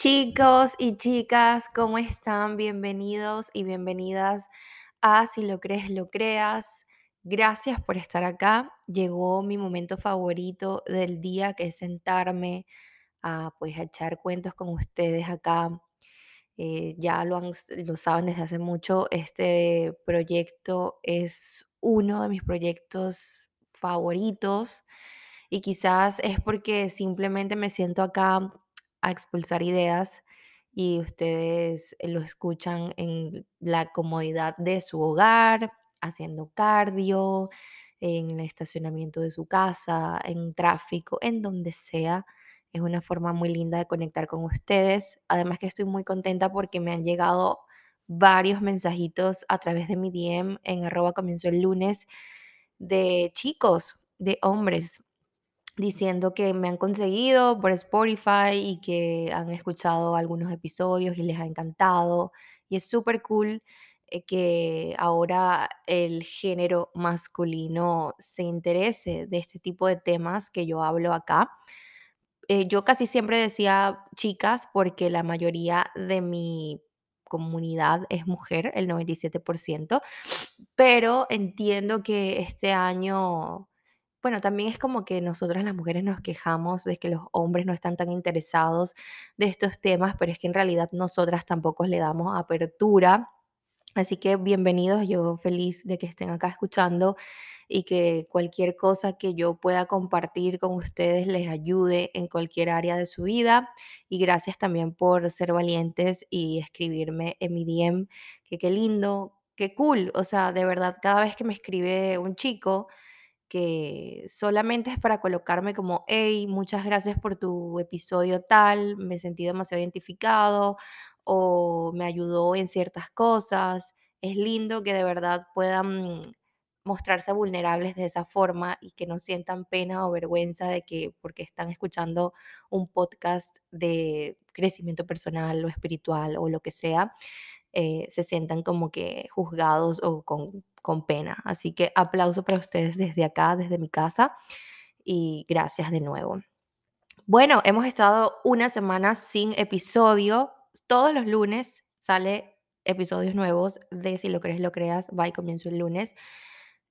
Chicos y chicas, ¿cómo están? Bienvenidos y bienvenidas a Si lo crees, lo creas. Gracias por estar acá. Llegó mi momento favorito del día, que es sentarme a pues a echar cuentos con ustedes acá. Eh, ya lo, han- lo saben desde hace mucho, este proyecto es uno de mis proyectos favoritos y quizás es porque simplemente me siento acá a expulsar ideas y ustedes lo escuchan en la comodidad de su hogar, haciendo cardio, en el estacionamiento de su casa, en tráfico, en donde sea. Es una forma muy linda de conectar con ustedes. Además que estoy muy contenta porque me han llegado varios mensajitos a través de mi DM en arroba comienzo el lunes de chicos, de hombres diciendo que me han conseguido por Spotify y que han escuchado algunos episodios y les ha encantado. Y es súper cool eh, que ahora el género masculino se interese de este tipo de temas que yo hablo acá. Eh, yo casi siempre decía chicas porque la mayoría de mi comunidad es mujer, el 97%, pero entiendo que este año, bueno, también es como que nosotras las mujeres nos quejamos de que los hombres no están tan interesados de estos temas, pero es que en realidad nosotras tampoco le damos apertura. Así que bienvenidos, yo feliz de que estén acá escuchando y que cualquier cosa que yo pueda compartir con ustedes les ayude en cualquier área de su vida. Y gracias también por ser valientes y escribirme en mi DM, que qué lindo, qué cool. O sea, de verdad, cada vez que me escribe un chico que solamente es para colocarme como, hey, muchas gracias por tu episodio tal, me sentí demasiado identificado o me ayudó en ciertas cosas. Es lindo que de verdad puedan mostrarse vulnerables de esa forma y que no sientan pena o vergüenza de que porque están escuchando un podcast de crecimiento personal o espiritual o lo que sea, eh, se sientan como que juzgados o con, con pena. Así que aplauso para ustedes desde acá, desde mi casa y gracias de nuevo. Bueno, hemos estado una semana sin episodio. Todos los lunes sale episodios nuevos de Si lo crees, lo creas. Bye, comienzo el lunes.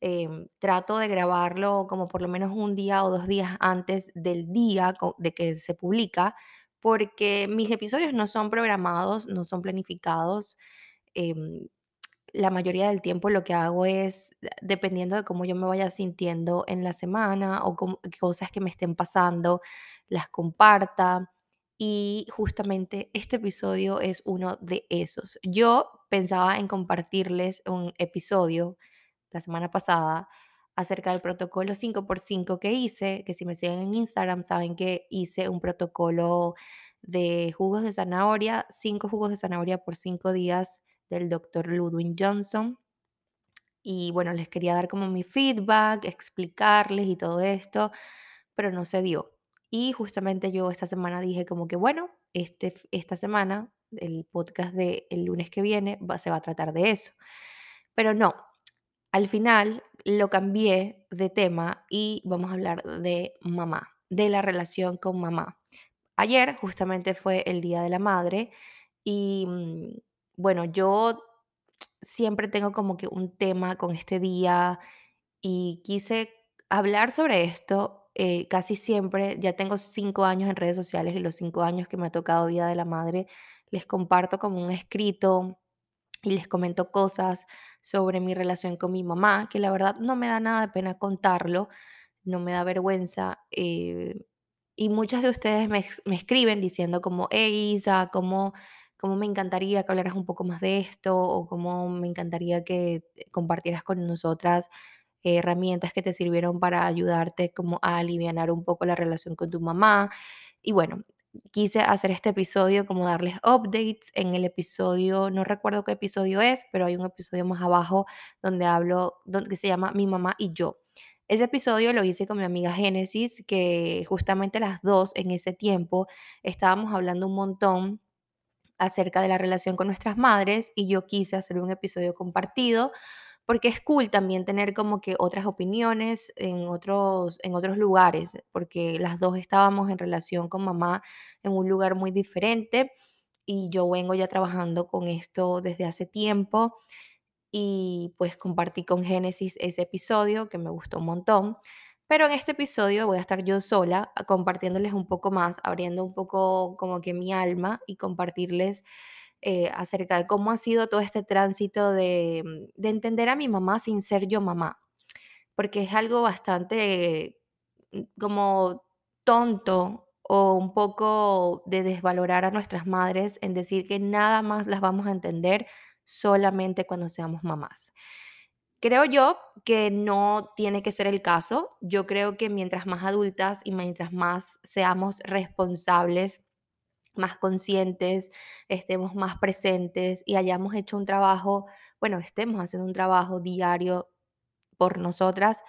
Em, trato de grabarlo como por lo menos un día o dos días antes del día de que se publica, porque mis episodios no son programados, no son planificados. em, la mayoría del tiempo lo que hago es, eh, dependiendo de cómo yo me vaya sintiendo en la semana o cosas que me estén pasando, las comparta. Y justamente este episodio es uno de esos. Yo pensaba en compartirles un episodio la semana pasada acerca del protocolo cinco por cinco que hice, que si me siguen en Instagram saben que hice un protocolo de jugos de zanahoria, cinco jugos de zanahoria por cinco días del doctor Ludwig Johnson. Y bueno, les quería dar como mi feedback, explicarles y todo esto, pero no se dio. Y justamente yo esta semana dije como que, bueno, este, esta semana, el podcast del el lunes que viene, se va a tratar de eso. Pero no, al final lo cambié de tema y vamos a hablar de mamá, de la relación con mamá. Ayer justamente fue el Día de la Madre y mm, bueno, yo siempre tengo como que un tema con este día y quise hablar sobre esto. eh, casi siempre, ya tengo cinco años en redes sociales y los cinco años que me ha tocado Día de la Madre, les comparto como un escrito y les comento cosas sobre mi relación con mi mamá, que la verdad no me da nada de pena contarlo, no me da vergüenza. eh, y muchas de ustedes me, escriben diciendo como, hey Isa, ¿cómo, me encantaría que hablaras un poco más de esto o cómo me encantaría que compartieras con nosotras herramientas que te sirvieron para ayudarte como a alivianar un poco la relación con tu mamá. Y bueno, quise hacer este episodio como darles updates. En el episodio, no recuerdo qué episodio es, pero hay un episodio más abajo donde hablo, donde que se llama Mi mamá y yo. Ese episodio lo hice con mi amiga Génesis, que justamente las dos en ese tiempo estábamos hablando un montón acerca de la relación con nuestras madres y yo quise hacer un episodio compartido porque es cool también tener como que otras opiniones en otros, en otros lugares, porque las dos estábamos en relación con mamá en un lugar muy diferente y yo vengo ya trabajando con esto desde hace tiempo y pues compartí con Génesis ese episodio que me gustó un montón. Pero en este episodio voy a estar yo sola a- compartiéndoles un poco más, abriendo un poco como que mi alma y compartirles eh, acerca de cómo ha sido todo este tránsito de, mm, de entender a mi mamá sin ser yo mamá, porque es algo bastante mm, como tonto o un poco de desvalorar a nuestras madres en decir que nada más las vamos a entender solamente cuando seamos mamás. Creo yo que no tiene que ser el caso. Yo creo que mientras más adultas y mientras más seamos responsables, más conscientes, estemos más presentes y hayamos hecho un trabajo, bueno, estemos haciendo un trabajo diario por nosotras,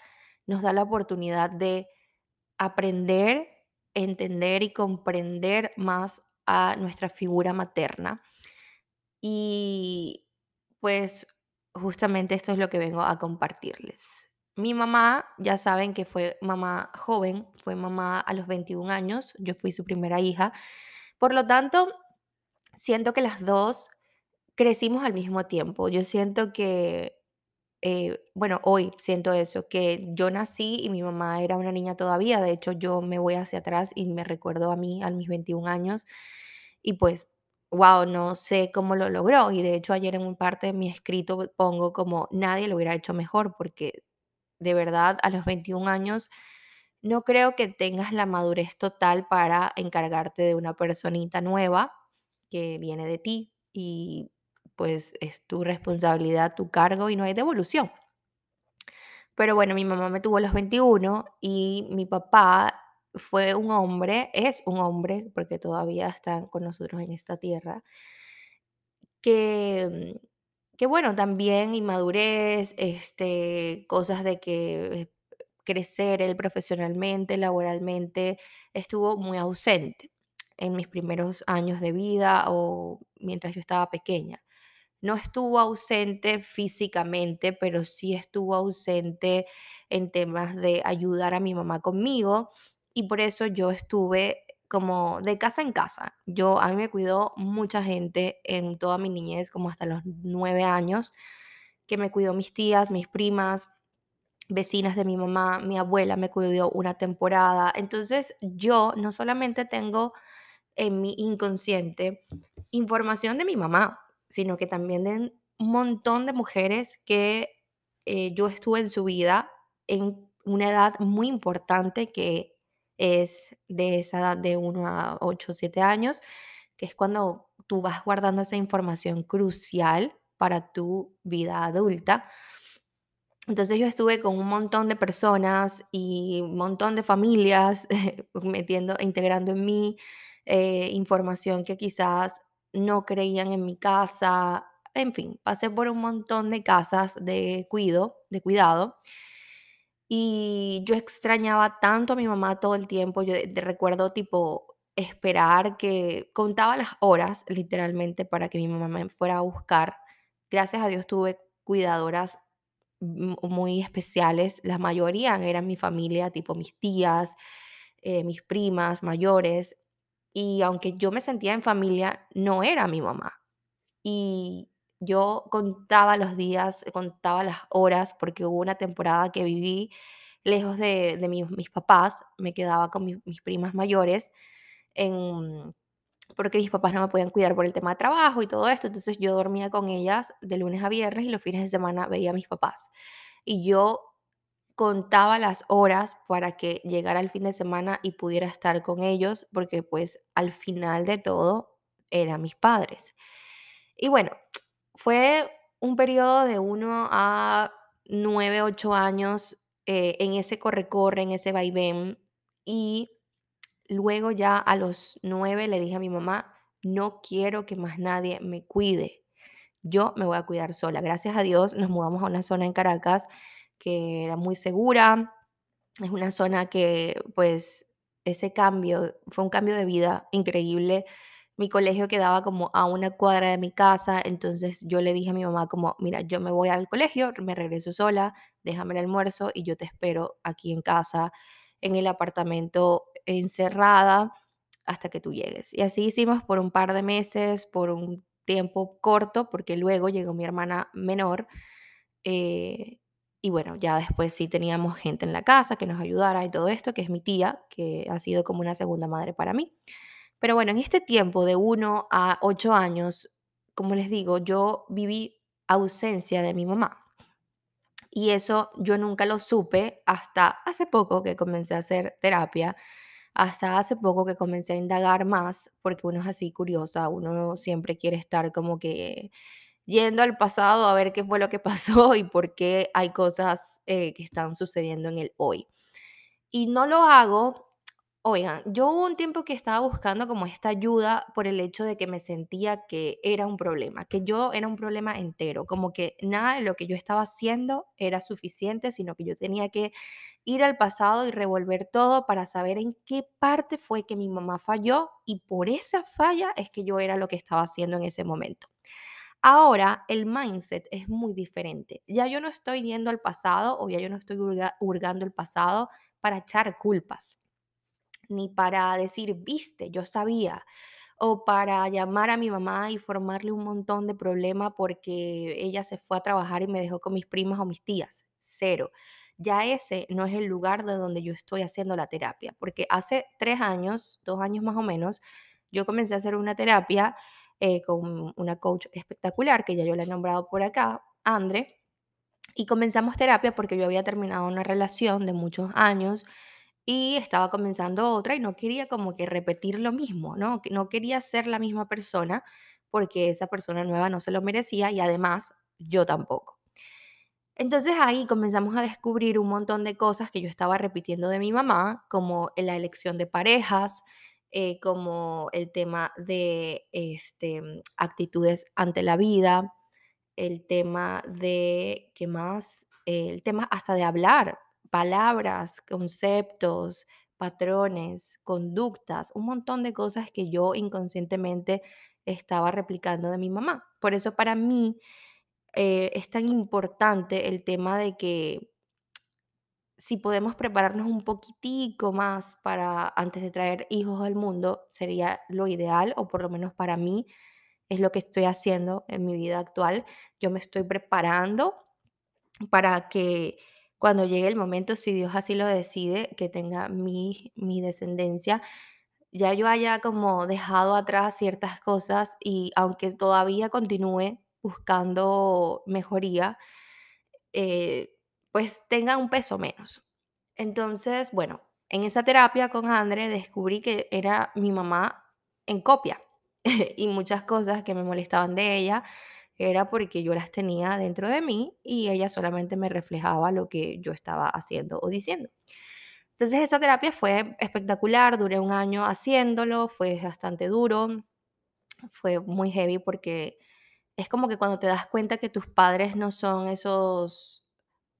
nos da la oportunidad de aprender, entender y comprender más a nuestra figura materna. Y pues justamente esto es lo que vengo a compartirles. Mi mamá, ya saben que fue mamá joven, fue mamá a los 21 años, yo fui su primera hija. Por lo tanto, siento que las dos crecimos al mismo tiempo. Yo siento que eh, bueno, hoy siento eso, que yo nací y mi mamá era una niña todavía. De hecho, yo me voy hacia atrás y me recuerdo a mí, a mis 21 años, y pues, wow, no sé cómo lo logró. Y de hecho, ayer en un parte de mi escrito pongo como nadie lo hubiera hecho mejor, porque de verdad, a los 21 años, no creo que tengas la madurez total para encargarte de una personita nueva que viene de ti y pues es tu responsabilidad, tu cargo y no hay devolución. Pero bueno, mi mamá me tuvo a los 21 y mi papá fue un hombre, es un hombre, porque todavía está con nosotros en esta tierra, que, que bueno, también inmadurez, este, cosas de que crecer él profesionalmente, laboralmente, estuvo muy ausente en mis primeros años de vida o mientras yo estaba pequeña. No estuvo ausente físicamente, pero sí estuvo ausente en temas de ayudar a mi mamá conmigo y por eso yo estuve como de casa en casa. Yo a mí me cuidó mucha gente en toda mi niñez, como hasta los nueve años, que me cuidó mis tías, mis primas, vecinas de mi mamá, mi abuela me cuidó una temporada. Entonces yo no solamente tengo en mi inconsciente información de mi mamá, sino que también de un montón de mujeres que eh, yo estuve en su vida en una edad muy importante que es de esa edad de uno a 8 o 7 años, que es cuando tú vas guardando esa información crucial para tu vida adulta. Entonces yo estuve con un montón de personas y un montón de familias metiendo, integrando en mí eh, información que quizás no creían en mi casa. En fin, pasé por un montón de casas de cuido, de cuidado. Y yo extrañaba tanto a mi mamá todo el tiempo. Yo de- de- recuerdo tipo esperar que contaba las horas literalmente para que mi mamá me fuera a buscar. Gracias a Dios tuve cuidadoras muy especiales. La mayoría eran mi familia, tipo mis tías, eh, mis primas mayores. Y aunque yo me sentía en familia, no era mi mamá. Y yo contaba los días, contaba las horas, porque hubo una temporada que viví lejos de, de mis, mis papás, me quedaba con mis, mis primas mayores, en, porque mis papás no me podían cuidar por el tema de trabajo y todo esto, entonces yo dormía con ellas de lunes a viernes y los fines de semana veía a mis papás. Y yo contaba las horas para que llegara el fin de semana y pudiera estar con ellos, porque pues al final de todo eran mis padres. Y bueno, fue un periodo de uno a 9 8 años eh, en ese corre-corre, en ese vaivén. Y luego ya a los 9 le dije a mi mamá, no quiero que más nadie me cuide. Yo me voy a cuidar sola. Gracias a Dios nos mudamos a una zona en Caracas que era muy segura. Es una zona que pues ese cambio fue un cambio de vida increíble mi colegio quedaba como a una cuadra de mi casa, entonces yo le dije a mi mamá como, mira, yo me voy al colegio, me regreso sola, déjame el almuerzo y yo te espero aquí en casa, en el apartamento encerrada hasta que tú llegues. Y así hicimos por un par de meses, por un tiempo corto, porque luego llegó mi hermana menor. eh, y bueno, ya después sí teníamos gente en la casa que nos ayudara y todo esto, que es mi tía, que ha sido como una segunda madre para mí. Pero bueno, en este tiempo de uno a 8 años, como les digo, yo viví ausencia de mi mamá. Y eso yo nunca lo supe hasta hace poco que comencé a hacer terapia, hasta hace poco que comencé a indagar más, porque uno es así curiosa, uno siempre quiere estar como que yendo al pasado a ver qué fue lo que pasó y por qué hay cosas eh, que están sucediendo en el hoy. Y no lo hago Oigan, yo hubo un tiempo que estaba buscando como esta ayuda por el hecho de que me sentía que era un problema, que yo era un problema entero, como que nada de lo que yo estaba haciendo era suficiente, sino que yo tenía que ir al pasado y revolver todo para saber en qué parte fue que mi mamá falló y por esa falla es que yo era lo que estaba haciendo en ese momento. Ahora el mindset es muy diferente. Ya yo no estoy yendo al pasado o ya yo no estoy hurga- hurgando el pasado para echar culpas ni para decir, viste, yo sabía, o para llamar a mi mamá y formarle un montón de problema porque ella se fue a trabajar y me dejó con mis primas o mis tías. Cero. Ya ese no es el lugar de donde yo estoy haciendo la terapia, porque hace tres años, dos años más o menos, yo comencé a hacer una terapia eh, con una coach espectacular, que ya yo la he nombrado por acá, Andre, y comenzamos terapia porque yo había terminado una relación de muchos años y estaba comenzando otra y no quería como que repetir lo mismo, ¿no? No quería ser la misma persona porque esa persona nueva no se lo merecía y además yo tampoco. Entonces ahí comenzamos a descubrir un montón de cosas que yo estaba repitiendo de mi mamá, como la elección de parejas, eh, como el tema de este, actitudes ante la vida, el tema de, ¿qué más? El tema hasta de hablar, palabras, conceptos, patrones, conductas, un montón de cosas que yo inconscientemente estaba replicando de mi mamá. Por eso para mí eh, es tan importante el tema de que si podemos prepararnos un poquitico más para antes de traer hijos al mundo, sería lo ideal, o por lo menos para mí es lo que estoy haciendo en mi vida actual. Yo me estoy preparando para que cuando llegue el momento, si Dios así lo decide, que tenga mi, mi descendencia, ya yo haya como dejado atrás ciertas cosas y aunque todavía continúe buscando mejoría, eh, pues tenga un peso menos. Entonces, bueno, en esa terapia con André descubrí que era mi mamá en copia y muchas cosas que me molestaban de ella era porque yo las tenía dentro de mí y ella solamente me reflejaba lo que yo estaba haciendo o diciendo. Entonces esa terapia fue espectacular, duré un año haciéndolo, fue bastante duro, fue muy heavy porque es como que cuando te das cuenta que tus padres no son esos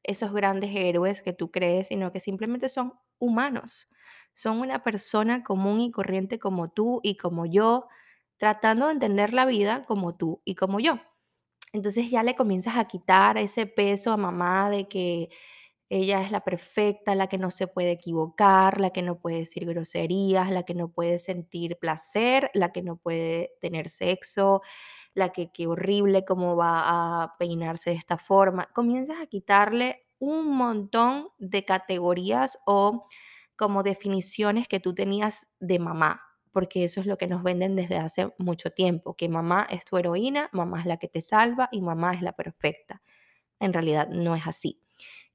esos grandes héroes que tú crees, sino que simplemente son humanos. Son una persona común y corriente como tú y como yo, tratando de entender la vida como tú y como yo. Entonces ya le comienzas a quitar ese peso a mamá de que ella es la perfecta, la que no se puede equivocar, la que no puede decir groserías, la que no puede sentir placer, la que no puede tener sexo, la que qué horrible cómo va a peinarse de esta forma. Comienzas a quitarle un montón de categorías o como definiciones que tú tenías de mamá, porque eso es lo que nos venden desde hace mucho tiempo, que mamá es tu heroína, mamá es la que te salva y mamá es la perfecta. En realidad no es así.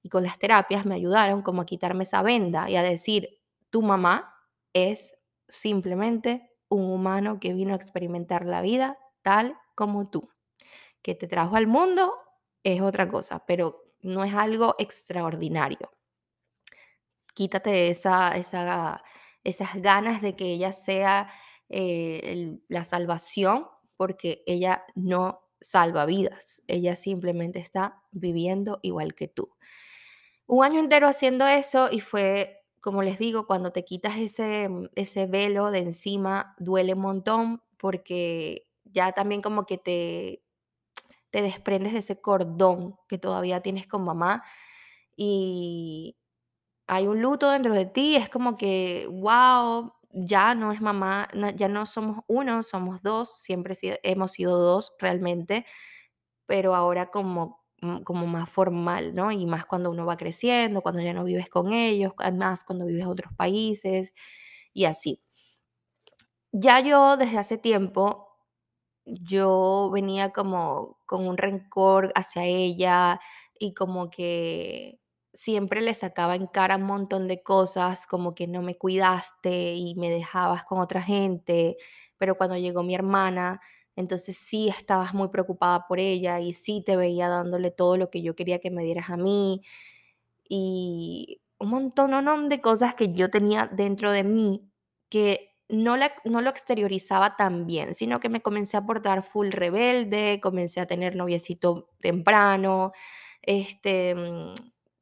Y con las terapias me ayudaron como a quitarme esa venda y a decir, tu mamá es simplemente un humano que vino a experimentar la vida tal como tú. Que te trajo al mundo es otra cosa, pero no es algo extraordinario. Quítate esa, esa, esas ganas de que ella sea eh, la salvación, porque ella no salva vidas, ella simplemente está viviendo igual que tú. Un año entero haciendo eso y fue, como les digo, cuando te quitas ese, mm, ese velo de encima, duele un montón porque ya también como que te, te desprendes de ese cordón que todavía tienes con mamá y hay un luto dentro de ti, es como que, wow, ya no es mamá, ya no somos uno, somos dos, siempre hemos sido dos realmente, pero ahora como, mm, como más formal, ¿no? Y más cuando uno va creciendo, cuando ya no vives con ellos, además cuando vives en otros países y así. Ya yo desde hace tiempo yo venía como con un rencor hacia ella y como que siempre le sacaba en cara un montón de cosas, como que no me cuidaste y me dejabas con otra gente, pero cuando llegó mi hermana, entonces sí estabas muy preocupada por ella y sí te veía dándole todo lo que yo quería que me dieras a mí y un montón de cosas que yo tenía dentro de mí que no, la- no lo exteriorizaba tan bien, sino que me comencé a portar full rebelde, comencé a tener noviecito temprano, este, mm,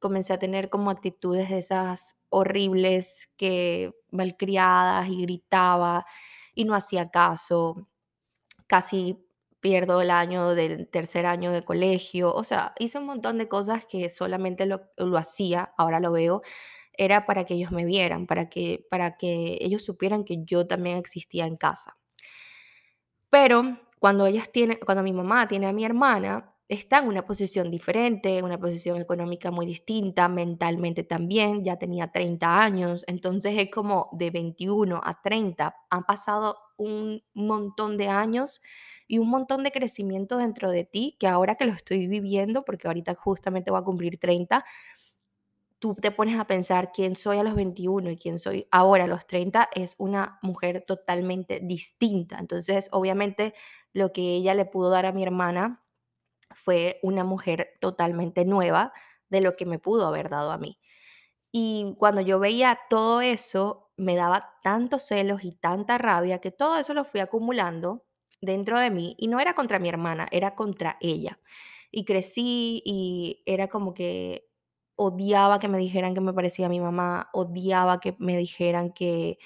comencé a tener como actitudes de esas horribles que malcriadas y gritaba y no hacía caso casi pierdo el año del tercer año de colegio, o sea, hice un montón de cosas que solamente lo, lo hacía, ahora lo veo, era para que ellos me vieran, para que, para que ellos supieran que yo también existía en casa. Pero cuando ellas tienen cuando mi mamá tiene a mi hermana, está en una posición diferente, una posición económica muy distinta, mentalmente también, ya tenía 30 años, entonces es como de 21 a 30, han pasado un montón de años y un montón de crecimiento dentro de ti, que ahora que lo estoy viviendo, porque ahorita justamente voy a cumplir 30, tú te pones a pensar quién soy a los 21 y quién soy ahora a los 30 es una mujer totalmente distinta. Entonces, obviamente, lo que ella le pudo dar a mi hermana fue una mujer totalmente nueva de lo que me pudo haber dado a mí. Y cuando yo veía todo eso, me daba tantos celos y tanta rabia que todo eso lo fui acumulando dentro de mí y no era contra mi hermana, era contra ella. Y crecí y era como que odiaba que me dijeran que me parecía a mi mamá, odiaba que me dijeran que,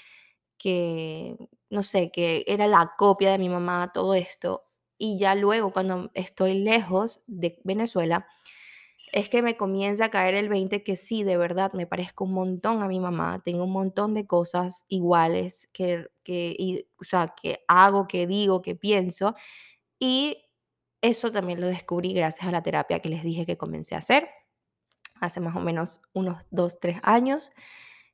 que, no sé, que era la copia de mi mamá, todo esto. Y ya luego, cuando estoy lejos de Venezuela, es que me comienza a caer el 20 que sí, de verdad, me parezco un montón a mi mamá, tengo un montón de cosas iguales que, que, y, o sea, que hago, que digo, que pienso, y eso también lo descubrí gracias a la terapia que les dije que comencé a hacer hace más o menos unos 2 3 años,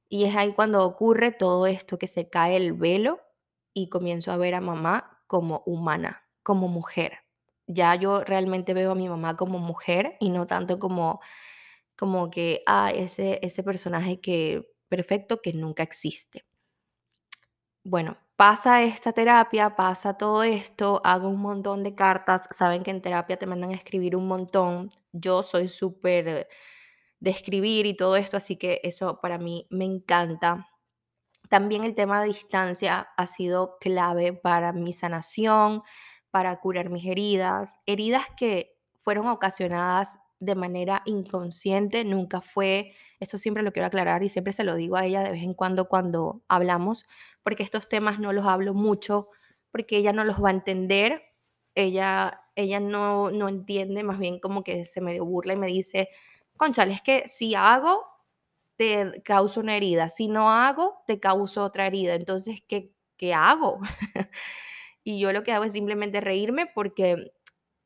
y es ahí cuando ocurre todo esto, que se cae el velo y comienzo a ver a mamá como humana, como mujer. Ya yo realmente veo a mi mamá como mujer y no tanto como como que, ah, ese ese personaje que perfecto que nunca existe. Bueno, pasa esta terapia, pasa todo esto, hago un montón de cartas, saben que en terapia te mandan a escribir un montón. Yo soy súper de escribir y todo esto, así que eso para mí me encanta. También el tema de distancia ha sido clave para mi sanación, para curar mis heridas, heridas que fueron ocasionadas de manera inconsciente, nunca fue, esto siempre lo quiero aclarar y siempre se lo digo a ella de vez en cuando cuando hablamos, porque estos temas no los hablo mucho, porque ella no los va a entender, ella, ella no, no entiende, más bien como que se medio burla y me dice, Conchale, es que si hago, te causo una herida, si no hago, te causo otra herida. Entonces, ¿qué, qué hago? y yo lo que hago es simplemente reírme porque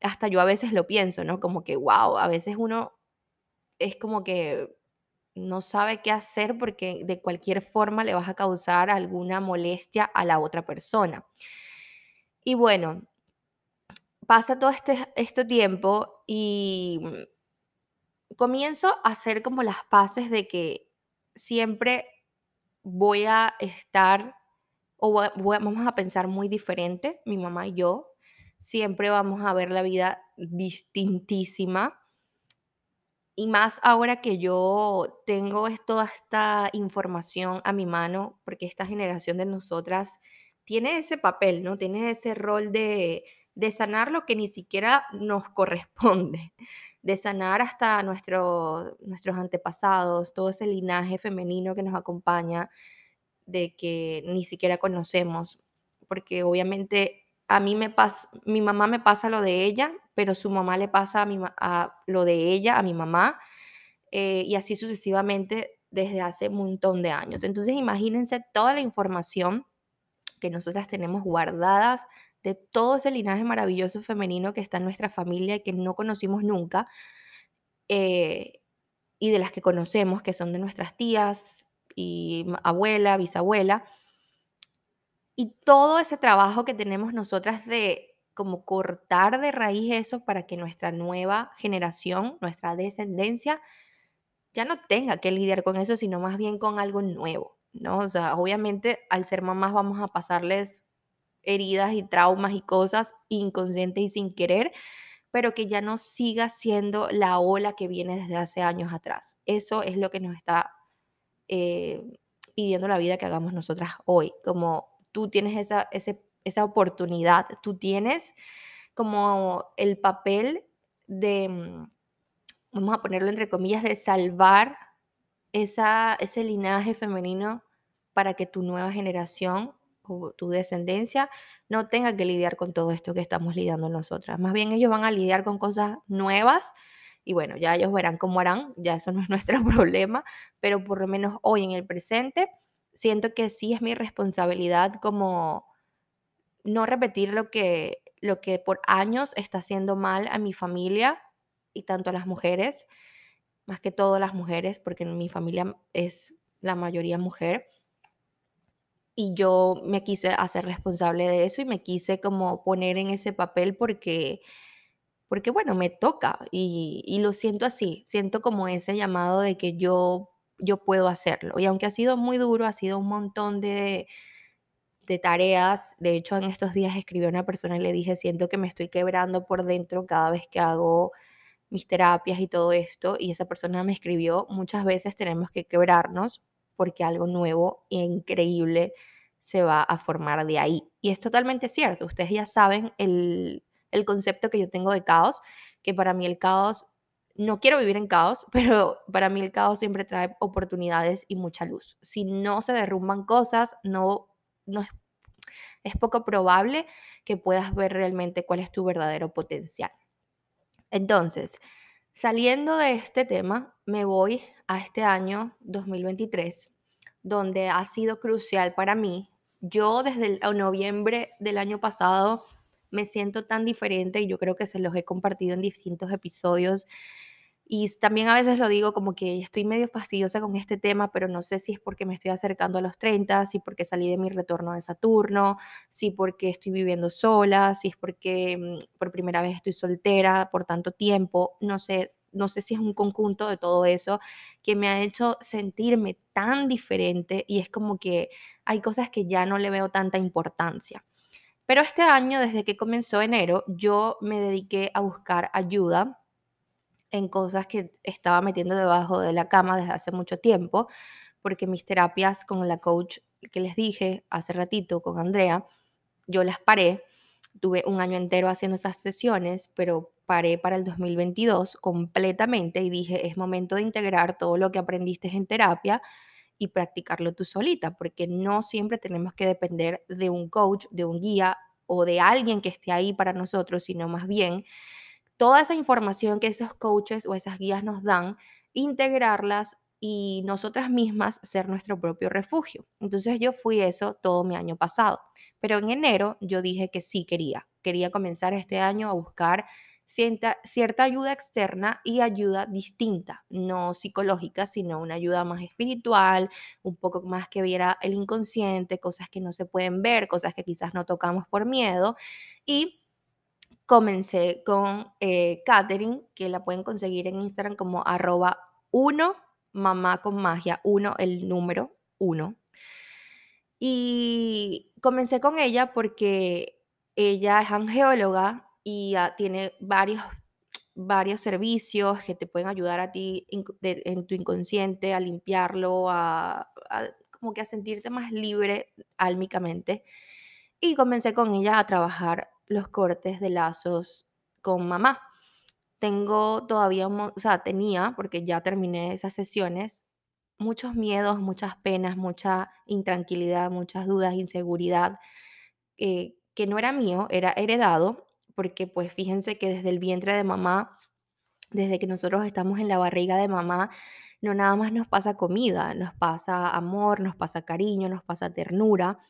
hasta yo a veces lo pienso, ¿no? Como que, wow, a veces uno es como que no sabe qué hacer porque de cualquier forma le vas a causar alguna molestia a la otra persona. Y bueno, pasa todo este, este tiempo y comienzo a hacer como las paces de que siempre voy a estar o voy vamos a pensar muy diferente, mi mamá y yo. Siempre vamos a ver la vida distintísima. Y más ahora que yo tengo toda esta información a mi mano, porque esta generación de nosotras tiene ese papel, ¿no? Tiene ese rol de, de sanar lo que ni siquiera nos corresponde, de sanar hasta nuestro- nuestros antepasados, todo ese linaje femenino que nos acompaña de que ni siquiera conocemos, porque obviamente a mí me pasa, mi mamá me pasa lo de ella, pero su mamá le pasa a, mi, a lo de ella, a mi mamá, eh, y así sucesivamente desde hace un montón de años. Entonces imagínense toda la información que nosotras tenemos guardadas de todo ese linaje maravilloso femenino que está en nuestra familia y que no conocimos nunca, eh, y de las que conocemos, que son de nuestras tías y abuela, bisabuela, y todo ese trabajo que tenemos nosotras de como cortar de raíz eso para que nuestra nueva generación, nuestra descendencia, ya no tenga que lidiar con eso, sino más bien con algo nuevo, ¿no? O sea, obviamente al ser mamás vamos a pasarles heridas y traumas y cosas inconscientes y sin querer, pero que ya no siga siendo la ola que viene desde hace años atrás. Eso es lo que nos está eh, pidiendo la vida que hagamos nosotras hoy, como tú tienes esa, esa oportunidad, tú tienes como el papel de, mm, vamos a ponerlo entre comillas, de salvar esa, ese linaje femenino para que tu nueva generación o tu descendencia no tenga que lidiar con todo esto que estamos lidiando nosotras. Más bien ellos van a lidiar con cosas nuevas y bueno, ya ellos verán cómo harán, ya eso no es nuestro problema, pero por lo menos hoy en el presente siento que sí es mi responsabilidad como no repetir lo que, lo que por años está haciendo mal a mi familia y tanto a las mujeres, más que todo las mujeres, porque en mi familia es la mayoría mujer. Y yo me quise hacer responsable de eso y me quise como poner en ese papel porque, porque bueno, me toca y, lo siento así, siento como ese llamado de que yo, yo puedo hacerlo. Y aunque ha sido muy duro, ha sido un montón de, de tareas. De hecho, en estos días escribí a una persona y le dije, siento que me estoy quebrando por dentro cada vez que hago mis terapias y todo esto. Y esa persona me escribió, muchas veces tenemos que quebrarnos porque algo nuevo e increíble se va a formar de ahí. Y es totalmente cierto. Ustedes ya saben el, el concepto que yo tengo de caos, que para mí el caos, no quiero vivir en caos, pero para mí el caos siempre trae oportunidades y mucha luz. Si no se derrumban cosas, no no es, es poco probable que puedas ver realmente cuál es tu verdadero potencial. Entonces, saliendo de este tema, me voy a este año 2023, donde ha sido crucial para mí. Yo desde el noviembre del año pasado me siento tan diferente y yo creo que se los he compartido en distintos episodios y también a veces lo digo como que estoy medio fastidiosa con este tema, pero no sé si es porque me estoy acercando a los 30, si porque salí de mi retorno de Saturno, si porque estoy viviendo sola, si es porque mm, por primera vez estoy soltera por tanto tiempo, no sé, no sé si es un conjunto de todo eso que me ha hecho sentirme tan diferente y es como que hay cosas que ya no le veo tanta importancia. Pero este año, desde que comenzó enero, yo me dediqué a buscar ayuda en cosas que estaba metiendo debajo de la cama desde hace mucho tiempo, porque mis terapias con la coach que les dije hace ratito, con Andrea, yo las paré. Tuve un año entero haciendo esas sesiones, pero paré para el 2022 completamente y dije, es momento de integrar todo lo que aprendiste en terapia y practicarlo tú solita, porque no siempre tenemos que depender de un coach, de un guía o de alguien que esté ahí para nosotros, sino más bien toda esa información que esos coaches o esas guías nos dan, integrarlas y nosotras mismas ser nuestro propio refugio. Entonces yo fui eso todo mi año pasado, pero en enero yo dije que sí quería, quería comenzar este año a buscar cierta, cierta ayuda externa y ayuda distinta, no psicológica, sino una ayuda más espiritual, un poco más que viera el inconsciente, cosas que no se pueden ver, cosas que quizás no tocamos por miedo y comencé con eh, Catherine, que la pueden conseguir en Instagram como arroba 1 mamá con magia, 1 el número 1. Y comencé con ella porque ella es angeóloga y tiene varios, varios servicios que te pueden ayudar a ti en, tu inconsciente a limpiarlo, a, como que a sentirte más libre álmicamente. Y comencé con ella a trabajar los cortes de lazos con mamá. Tengo todavía, o sea, tenía, porque ya terminé esas sesiones, muchos miedos, muchas penas, mucha intranquilidad, muchas dudas, inseguridad, eh, que no era mío, era heredado, porque pues fíjense que desde el vientre de mamá, desde que nosotros estamos en la barriga de mamá, no nada más nos pasa comida, nos pasa amor, nos pasa cariño, nos pasa ternura,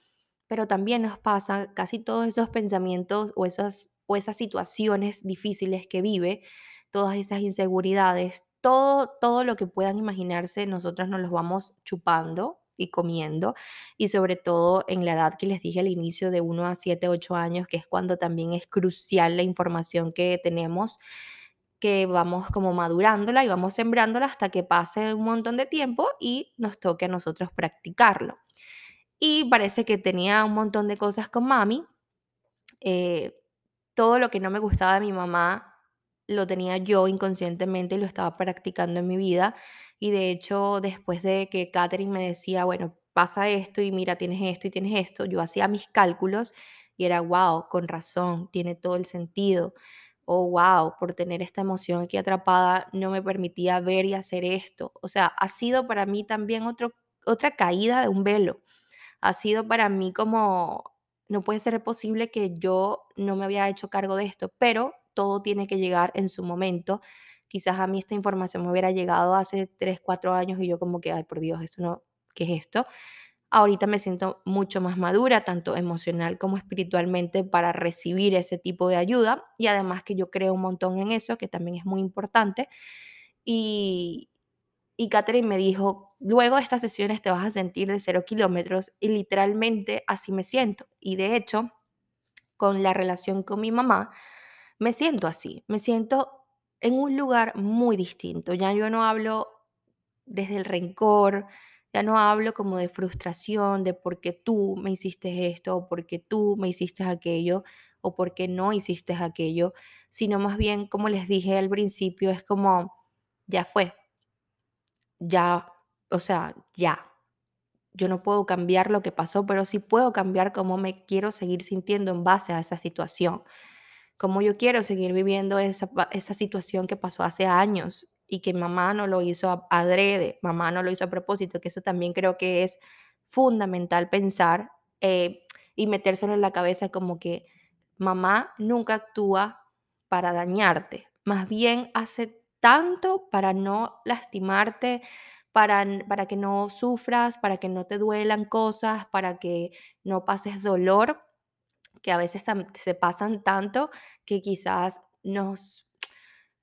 pero también nos pasa casi todos esos pensamientos o esas, o esas situaciones difíciles que vive, todas esas inseguridades, todo, todo lo que puedan imaginarse, nosotros nos los vamos chupando y comiendo, y sobre todo en la edad que les dije al inicio de uno a 7 8 años, que es cuando también es crucial la información que tenemos que vamos como madurándola y vamos sembrándola hasta que pase un montón de tiempo y nos toque a nosotros practicarlo. Y parece que tenía un montón de cosas con mami. eh, todo lo que no me gustaba de mi mamá lo tenía yo inconscientemente y lo estaba practicando en mi vida. Y de hecho, después de que Catherine me decía, bueno, pasa esto y mira, tienes esto y tienes esto, yo hacía mis cálculos y era, wow, con razón, tiene todo el sentido. O wow, por tener esta emoción aquí atrapada, no me permitía ver y hacer esto. O sea, ha sido para mí también otro, otra caída de un velo ha sido para mí como, no puede ser posible que yo no me había hecho cargo de esto, pero todo tiene que llegar en su momento. Quizás a mí esta información me hubiera llegado hace 3 4 años y yo como que, ay, por Dios, eso no, ¿qué es esto? Ahorita me siento mucho más madura, tanto emocional como espiritualmente, para recibir ese tipo de ayuda y además que yo creo un montón en eso, que también es muy importante. Y, y Catherine me dijo, luego de estas sesiones te vas a sentir de cero kilómetros y literalmente así me siento. Y de hecho, con la relación con mi mamá, me siento así, me siento en un lugar muy distinto. Ya yo no hablo desde el rencor, ya no hablo como de frustración, de por qué tú me hiciste esto, o por qué tú me hiciste aquello, o por qué no hiciste aquello, sino más bien, como les dije al principio, es como, ya fue, ya, o sea, ya. Yo no puedo cambiar lo que pasó, pero sí puedo cambiar cómo me quiero seguir sintiendo en base a esa situación. Cómo yo quiero seguir viviendo esa, esa situación que pasó hace años y que mamá no lo hizo adrede, mamá no lo hizo a propósito, que eso también creo que es fundamental pensar eh, y metérselo en la cabeza como que mamá nunca actúa para dañarte, más bien hace tanto para no lastimarte, para, para que no sufras, para que no te duelan cosas, para que no pases dolor, que a veces se pasan tanto que quizás nos,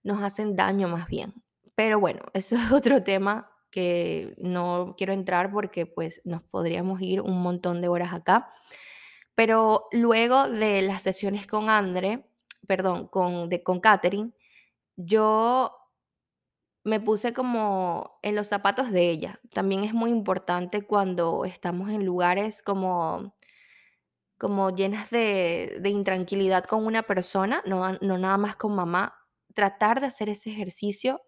nos hacen daño más bien. Pero bueno, eso es otro tema que no quiero entrar porque pues nos podríamos ir un montón de horas acá. Pero luego de las sesiones con André, perdón, con, de, con Katherine, yo me puse como en los zapatos de ella. También es muy importante cuando estamos en lugares como, como llenas de, de intranquilidad con una persona, no, no nada más con mamá, tratar de hacer ese ejercicio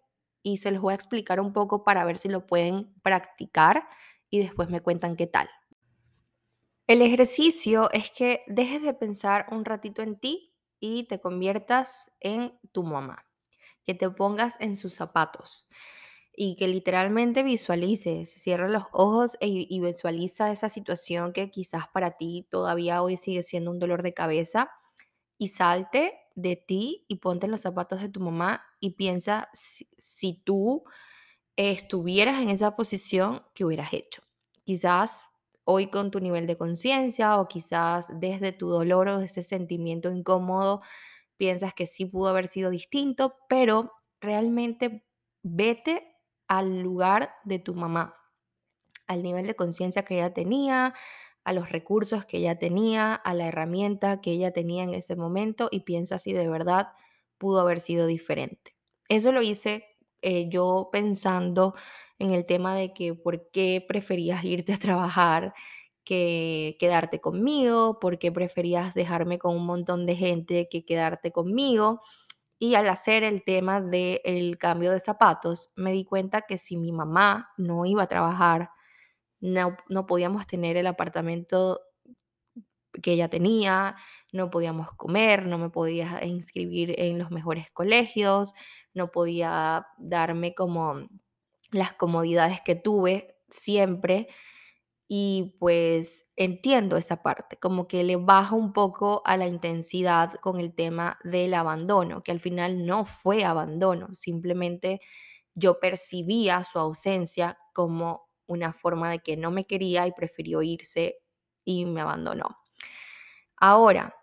y se los voy a explicar un poco para ver si lo pueden practicar y después me cuentan qué tal. El ejercicio es que dejes de pensar un ratito en ti y te conviertas en tu mamá, que te pongas en sus zapatos y que literalmente visualices, cierra los ojos y visualiza esa situación que quizás para ti todavía hoy sigue siendo un dolor de cabeza y salte de ti y ponte en los zapatos de tu mamá y piensa si, si tú estuvieras en esa posición, ¿qué hubieras hecho? Quizás hoy con tu nivel de conciencia o quizás desde tu dolor o ese sentimiento incómodo piensas que sí pudo haber sido distinto, pero realmente vete al lugar de tu mamá, al nivel de conciencia que ella tenía, a los recursos que ella tenía, a la herramienta que ella tenía en ese momento y piensa si de verdad pudo haber sido diferente. Eso lo hice eh, yo pensando en el tema de que por qué preferías irte a trabajar que quedarte conmigo, por qué preferías dejarme con un montón de gente que quedarte conmigo. Y al hacer el tema del cambio de zapatos, me di cuenta que si mi mamá no iba a trabajar, no, no podíamos tener el apartamento que ella tenía, no podíamos comer, no me podía inscribir en los mejores colegios, no podía darme como las comodidades que tuve siempre y pues entiendo esa parte, como que le baja un poco a la intensidad con el tema del abandono, que al final no fue abandono, simplemente yo percibía su ausencia como una forma de que no me quería y prefirió irse y me abandonó. Ahora,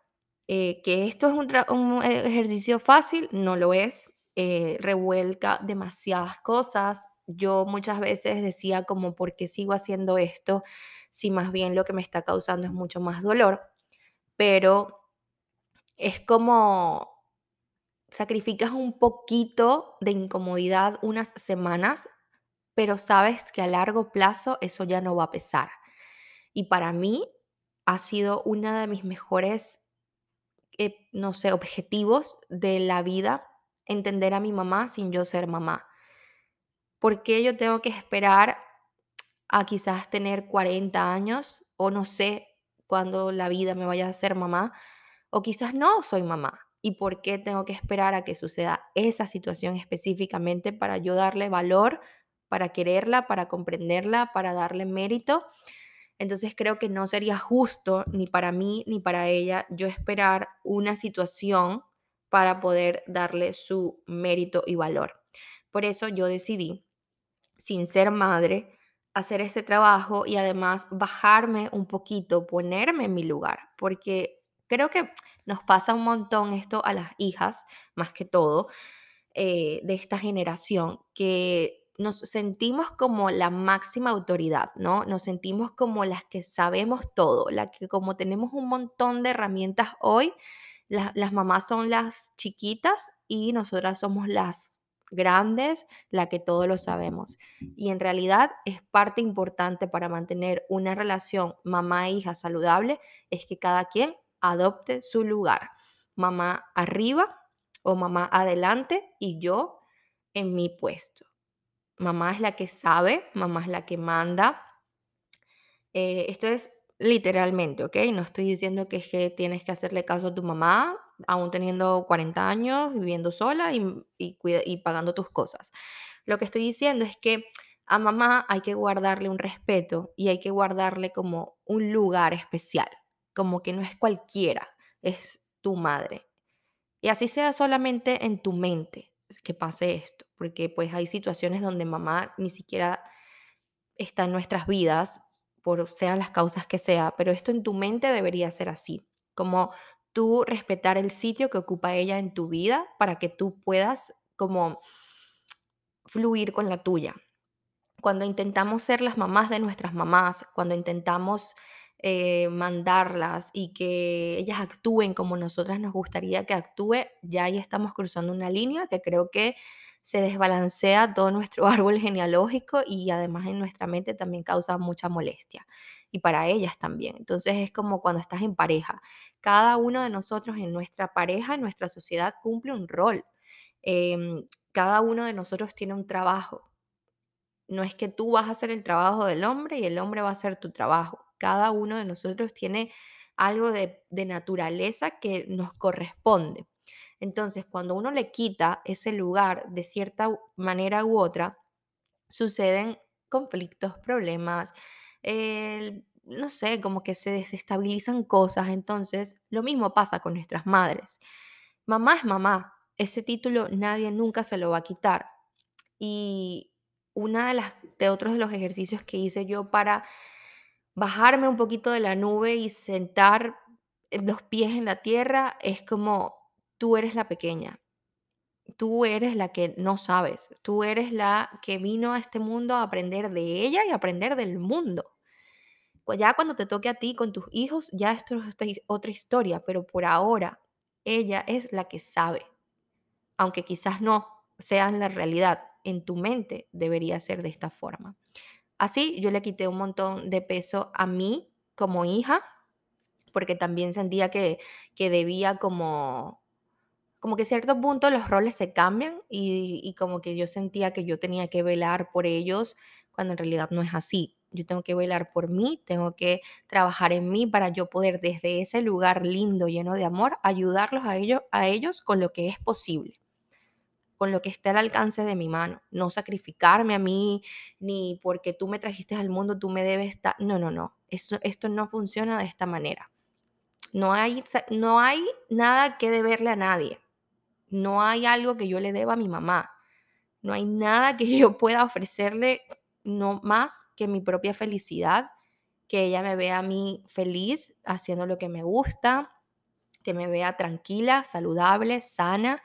eh, que esto es un, ejercicio fácil, no lo es, eh, revuelca demasiadas cosas. Yo muchas veces decía como, ¿por qué sigo haciendo esto si más bien lo que me está causando es mucho más dolor? Pero es como sacrificas un poquito de incomodidad unas semanas, pero sabes que a largo plazo eso ya no va a pesar. Y para mí ha sido una de mis mejores, eh, no sé, objetivos de la vida, entender a mi mamá sin yo ser mamá. ¿Por qué yo tengo que esperar a quizás tener 40 años o no sé cuándo la vida me vaya a ser mamá? O quizás no soy mamá. ¿Y por qué tengo que esperar a que suceda esa situación específicamente para yo darle valor, para quererla, para comprenderla, para darle mérito? Entonces creo que no sería justo ni para mí ni para ella yo esperar una situación para poder darle su mérito y valor. Por eso yo decidí, sin ser madre, hacer este trabajo y además bajarme un poquito, ponerme en mi lugar, porque creo que nos pasa un montón esto a las hijas, más que todo, eh, de esta generación, que nos sentimos como la máxima autoridad, ¿no? Nos sentimos como las que sabemos todo, la que como tenemos un montón de herramientas hoy, las mamás son las chiquitas y nosotras somos las grandes, la que todo lo sabemos. Y en realidad es parte importante para mantener una relación mamá-hija saludable, es que cada quien adopte su lugar. Mamá arriba o mamá adelante y yo en mi puesto. Mamá es la que sabe, mamá es la que manda. Eh, esto es literalmente, ¿ok? No estoy diciendo que tienes que hacerle caso a tu mamá, aún teniendo 40 años, viviendo sola y, y, y pagando tus cosas. Lo que estoy diciendo es que a mamá hay que guardarle un respeto y hay que guardarle como un lugar especial, como que no es cualquiera, es tu madre. Y así sea solamente en tu mente que pase esto, porque pues hay situaciones donde mamá ni siquiera está en nuestras vidas, por sean las causas que sea, pero esto en tu mente debería ser así, como tú respetar el sitio que ocupa ella en tu vida para que tú puedas como fluir con la tuya. Cuando intentamos ser las mamás de nuestras mamás, cuando intentamos eh, mandarlas y que ellas actúen como nosotras nos gustaría que actúe, ya ahí estamos cruzando una línea que creo que se desbalancea todo nuestro árbol genealógico y además en nuestra mente también causa mucha molestia y para ellas también. Entonces es como cuando estás en pareja. Cada uno de nosotros en nuestra pareja, en nuestra sociedad, cumple un rol. Em, cada uno de nosotros tiene un trabajo. No es que tú vas a hacer el trabajo del hombre y el hombre va a hacer tu trabajo cada uno de nosotros tiene algo de, naturaleza que nos corresponde. Entonces, cuando uno le quita ese lugar de cierta manera u otra, suceden conflictos, problemas, no sé, como que se desestabilizan cosas. Entonces, lo mismo pasa con nuestras madres. Mamá es mamá. Ese título nadie nunca se lo va a quitar. Y una de las de otros de los ejercicios que hice yo para bajarme un poquito de la nube y sentar los pies en la tierra es como tú eres la pequeña, tú eres la que no sabes, tú eres la que vino a este mundo a aprender de ella y aprender del mundo. Ya cuando te toque a ti con tus hijos, ya esto es otra historia, pero por ahora ella es la que sabe, aunque quizás no sea en la realidad, en tu mente debería ser de esta forma. Así yo le quité un montón de peso a mí como hija, porque también sentía que, que debía como, como que a cierto punto los roles se cambian y como que yo sentía que yo tenía que velar por ellos cuando en realidad no es así. Yo tengo que velar por mí, tengo que trabajar en mí para yo poder desde ese lugar lindo, lleno de amor, ayudarlos a ellos, a ellos con lo que es posible. con lo que esté al alcance de mi mano, no sacrificarme a mí, ni porque tú me trajiste al mundo, tú me debes estar, no, no, no, esto, esto no funciona de esta manera. No hay, no hay nada que deberle a nadie, no hay algo que yo le deba a mi mamá, no hay nada que yo pueda ofrecerle, no más que mi propia felicidad, que ella me vea a mí feliz haciendo lo que me gusta, que me vea tranquila, saludable, sana,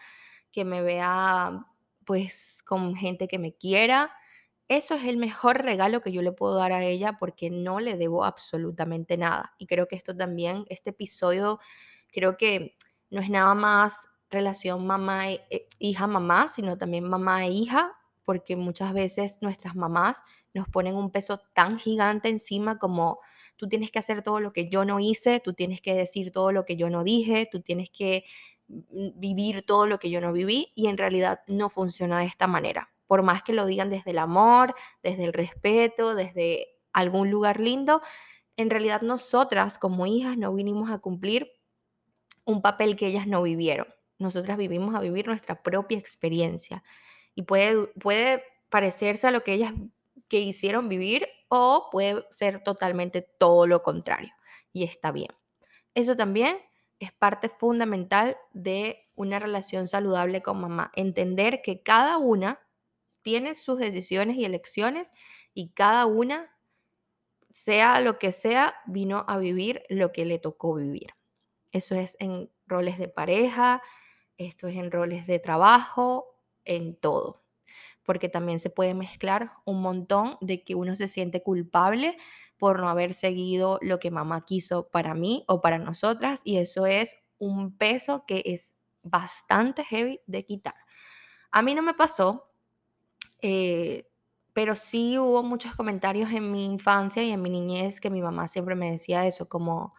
que me vea pues con gente que me quiera. Eso es el mejor regalo que yo le puedo dar a ella porque no le debo absolutamente nada. Y creo que esto también, este episodio, creo que no es nada más relación mamá, e, e, sino también mamá e hija, porque muchas veces nuestras mamás nos ponen un peso tan gigante encima como tú tienes que hacer todo lo que yo no hice, tú tienes que decir todo lo que yo no dije, tú tienes que mm, vivir todo lo que yo no viví y en realidad no funciona de esta manera. Por más que lo digan desde el amor, desde el respeto, desde algún lugar lindo, en realidad nosotras como hijas no vinimos a cumplir un papel que ellas no vivieron. Nosotras vivimos a vivir nuestra propia experiencia y puede, puede parecerse a lo que ellas que hicieron vivir o puede ser totalmente todo lo contrario y está bien. Eso también es parte fundamental de una relación saludable con mamá, entender que cada una tiene sus decisiones y elecciones y cada una, sea lo que sea, vino a vivir lo que le tocó vivir. Eso es en roles de pareja, esto es en roles de trabajo, en todo. Porque también se puede mezclar un montón de que uno se siente culpable por no haber seguido lo que mamá quiso para mí o para nosotras y eso es un peso que es bastante heavy de quitar. A mí no me pasó, eh, pero sí hubo muchos comentarios en mi infancia y en mi niñez que mi mamá siempre me decía eso, como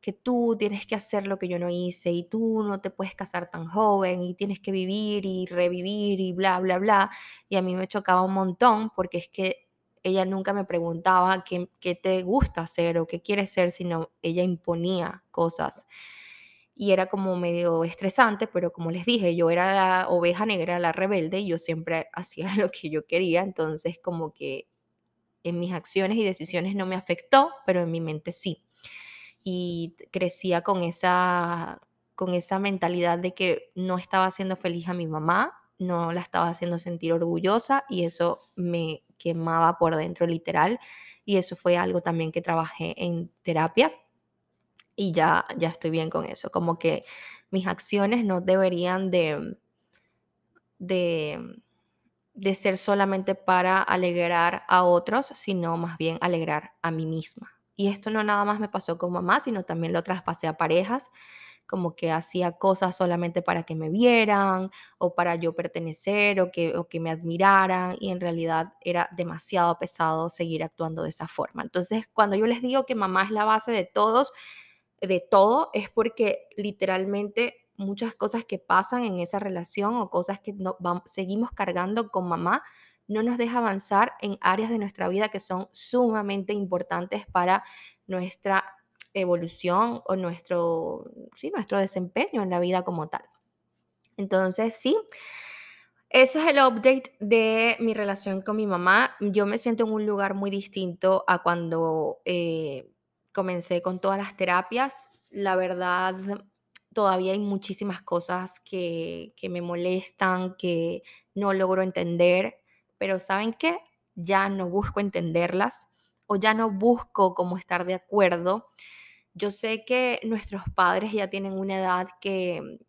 que tú tienes que hacer lo que yo no hice y tú no te puedes casar tan joven y tienes que vivir y revivir y bla, bla, bla. Y a mí me chocaba un montón porque es que ella nunca me preguntaba qué, qué te gusta hacer o qué quieres ser, sino ella imponía cosas. Y era como medio estresante, pero como les dije, yo era la oveja negra, la rebelde, y yo siempre hacía lo que yo quería, entonces como que en mis acciones y decisiones no me afectó, pero en mi mente sí y crecía con esa, con esa mentalidad de que no estaba haciendo feliz a mi mamá, no la estaba haciendo sentir orgullosa y eso me quemaba por dentro literal y eso fue algo también que trabajé en terapia y ya, ya estoy bien con eso, como que mis acciones no deberían de, de, de ser solamente para alegrar a otros, sino más bien alegrar a mí misma. Y esto no nada más me pasó con mamá, sino también lo traspasé a parejas, como que hacía cosas solamente para que me vieran o para yo pertenecer o que, o que me admiraran y en realidad era demasiado pesado seguir actuando de esa forma. Entonces, cuando yo les digo que mamá es la base de todos, de todo, es porque literalmente muchas cosas que pasan en esa relación o cosas que no, vamos, seguimos cargando con mamá no nos deja avanzar en áreas de nuestra vida que son sumamente importantes para nuestra evolución o nuestro, sí, nuestro desempeño en la vida como tal. Entonces, sí, eso es el update de mi relación con mi mamá. Yo me siento en un lugar muy distinto a cuando eh, comencé con todas las terapias. La verdad, todavía hay muchísimas cosas que, que me molestan, que no logro entender pero ¿saben qué? Ya no busco entenderlas o ya no busco cómo estar de acuerdo. Yo sé que nuestros padres ya tienen una edad que,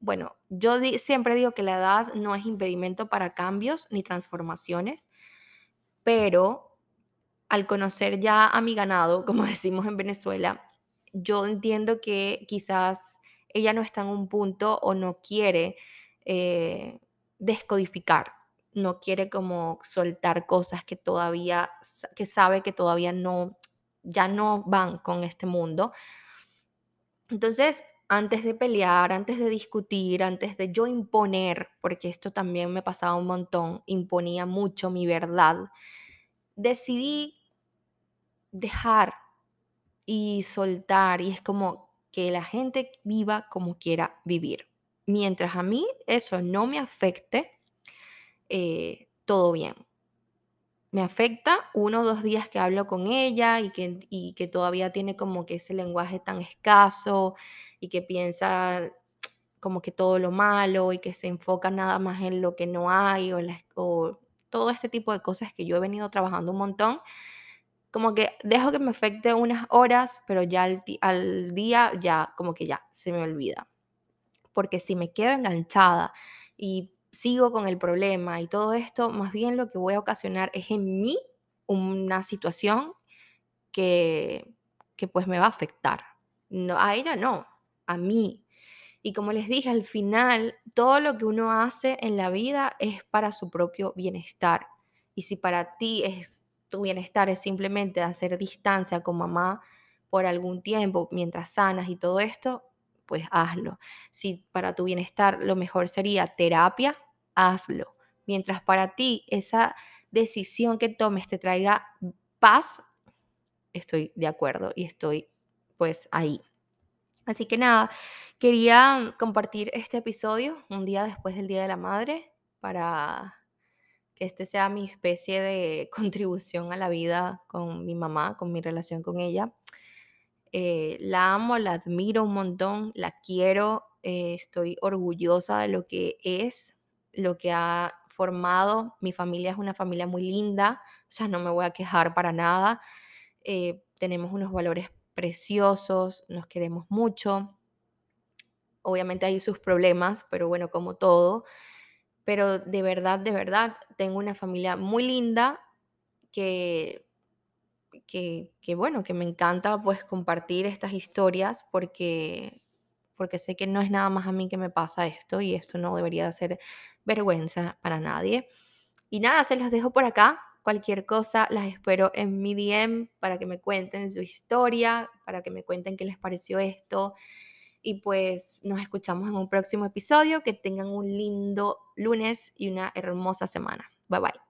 bueno, yo siempre digo que la edad no es impedimento para cambios ni transformaciones, pero al conocer ya a mi ganado, como decimos en Venezuela, yo entiendo que quizás ella no está en un punto o no quiere eh, descodificar no quiere como soltar cosas que todavía, que sabe que todavía no, ya no van con este mundo. Entonces, antes de pelear, antes de discutir, antes de yo imponer, porque esto también me pasaba un montón, imponía mucho mi verdad, decidí dejar y soltar y es como que la gente viva como quiera vivir. mientras a mí eso no me afecte, eh, todo bien. Me afecta uno o dos días que hablo con ella y que, y que todavía tiene como que ese lenguaje tan escaso y que piensa como que todo lo malo y que se enfoca nada más en lo que no hay o, o todo este tipo de cosas que yo he venido trabajando un montón. Como que dejo que me afecte unas horas, pero ya al día ya como que ya se me olvida. Porque si me quedo enganchada y sigo con el problema y todo esto, más bien lo que voy a ocasionar es en mí una situación que, que pues me va a afectar. No, a ella no, a mí. Y como les dije, al final, todo lo que uno hace en la vida es para su propio bienestar. Y si para ti es tu bienestar es simplemente hacer distancia con mamá por algún tiempo mientras sanas y todo esto, pues hazlo. Si para tu bienestar lo mejor sería terapia, hazlo. Mientras para ti esa decisión que tomes te traiga paz, estoy de acuerdo y estoy pues ahí. Así que nada, quería compartir este episodio un día después del Día de la Madre para que este sea mi especie de contribución a la vida con mi mamá, con mi relación con ella. Eh, la amo, la admiro un montón, la quiero, eh, estoy orgullosa de lo que es, lo que ha formado. Mi familia es una familia muy linda, o sea, no me voy a quejar para nada. Eh, tenemos unos valores preciosos, nos queremos mucho. Obviamente hay sus problemas, pero bueno, como todo. Pero de verdad, de verdad, tengo una familia muy linda que que, bueno, que me encanta pues compartir estas historias porque, porque sé que no es nada más a mí que me pasa esto y esto no debería ser vergüenza para nadie. Y nada, se los dejo por acá. Cualquier cosa las espero en mi DM para que me cuenten su historia, para que me cuenten qué les pareció esto. Y pues nos escuchamos en un próximo episodio. Que tengan un lindo lunes y una hermosa semana. Bye bye.